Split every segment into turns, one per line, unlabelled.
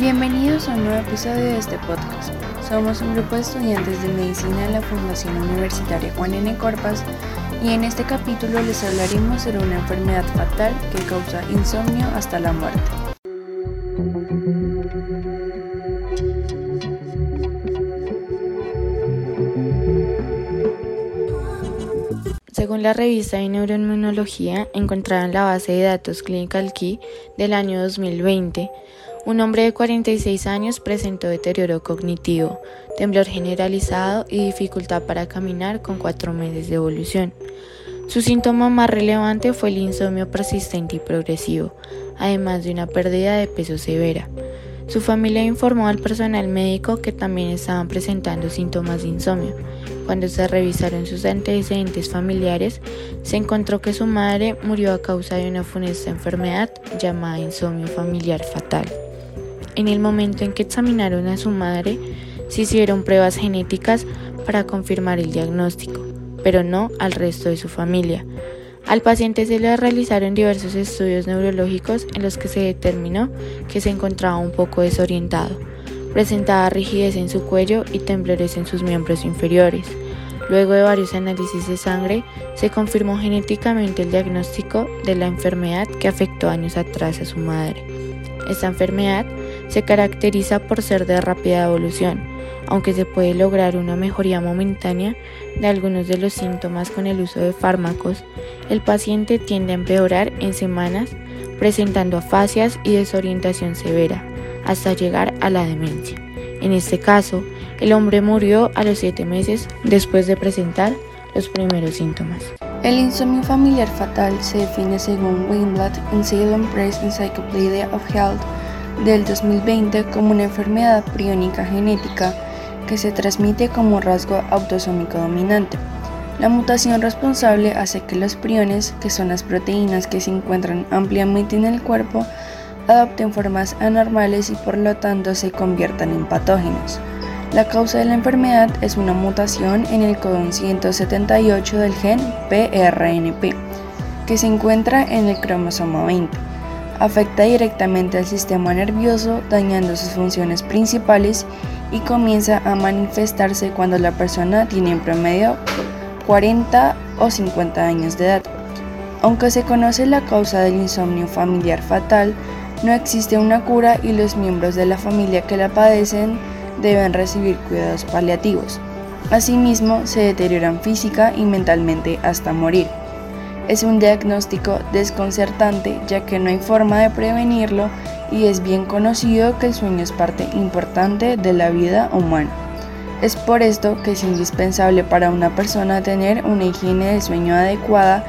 Bienvenidos a un nuevo episodio de este podcast. Somos un grupo de estudiantes de medicina de la Fundación Universitaria Juan N. Corpas y en este capítulo les hablaremos sobre una enfermedad fatal que causa insomnio hasta la muerte. Según la revista de neuroinmunología, encontrada en la base de datos Clinical Key del año 2020, un hombre de 46 años presentó deterioro cognitivo, temblor generalizado y dificultad para caminar con cuatro meses de evolución. Su síntoma más relevante fue el insomnio persistente y progresivo, además de una pérdida de peso severa. Su familia informó al personal médico que también estaban presentando síntomas de insomnio. Cuando se revisaron sus antecedentes familiares, se encontró que su madre murió a causa de una funesta enfermedad llamada insomnio familiar fatal. En el momento en que examinaron a su madre, se hicieron pruebas genéticas para confirmar el diagnóstico, pero no al resto de su familia. Al paciente se le realizaron diversos estudios neurológicos en los que se determinó que se encontraba un poco desorientado. Presentaba rigidez en su cuello y temblores en sus miembros inferiores. Luego de varios análisis de sangre, se confirmó genéticamente el diagnóstico de la enfermedad que afectó años atrás a su madre. Esta enfermedad se caracteriza por ser de rápida evolución, aunque se puede lograr una mejoría momentánea de algunos de los síntomas con el uso de fármacos, el paciente tiende a empeorar en semanas presentando afasias y desorientación severa, hasta llegar a la demencia. En este caso, el hombre murió a los 7 meses después de presentar los primeros síntomas. El insomnio familiar fatal se define según Weinblatt en Salem Press Encyclopedia of Health del 2020 como una enfermedad priónica genética que se transmite como rasgo autosómico dominante. La mutación responsable hace que los priones, que son las proteínas que se encuentran ampliamente en el cuerpo, adopten formas anormales y por lo tanto se conviertan en patógenos. La causa de la enfermedad es una mutación en el codón 178 del gen PRNP, que se encuentra en el cromosoma 20. Afecta directamente al sistema nervioso, dañando sus funciones principales y comienza a manifestarse cuando la persona tiene en promedio 40 o 50 años de edad. Aunque se conoce la causa del insomnio familiar fatal, no existe una cura y los miembros de la familia que la padecen deben recibir cuidados paliativos. Asimismo, se deterioran física y mentalmente hasta morir. Es un diagnóstico desconcertante ya que no hay forma de prevenirlo y es bien conocido que el sueño es parte importante de la vida humana. Es por esto que es indispensable para una persona tener una higiene de sueño adecuada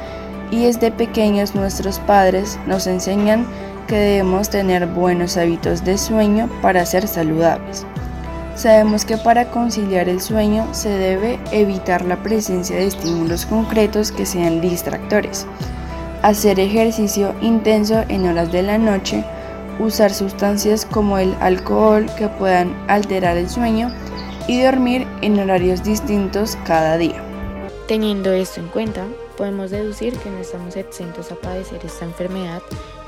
y desde pequeños nuestros padres nos enseñan que debemos tener buenos hábitos de sueño para ser saludables. Sabemos que para conciliar el sueño se debe evitar la presencia de estímulos concretos que sean distractores, hacer ejercicio intenso en horas de la noche, usar sustancias como el alcohol que puedan alterar el sueño y dormir en horarios distintos cada día. Teniendo esto en cuenta, podemos deducir que no estamos exentos a padecer esta enfermedad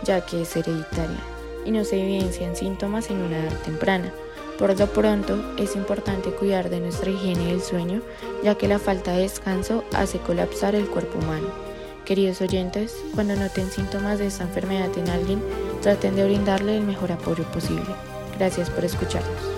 ya que es hereditaria y no se evidencian síntomas en una edad temprana. Por lo pronto, es importante cuidar de nuestra higiene del sueño, ya que la falta de descanso hace colapsar el cuerpo humano. Queridos oyentes, cuando noten síntomas de esta enfermedad en alguien, traten de brindarle el mejor apoyo posible. Gracias por escucharnos.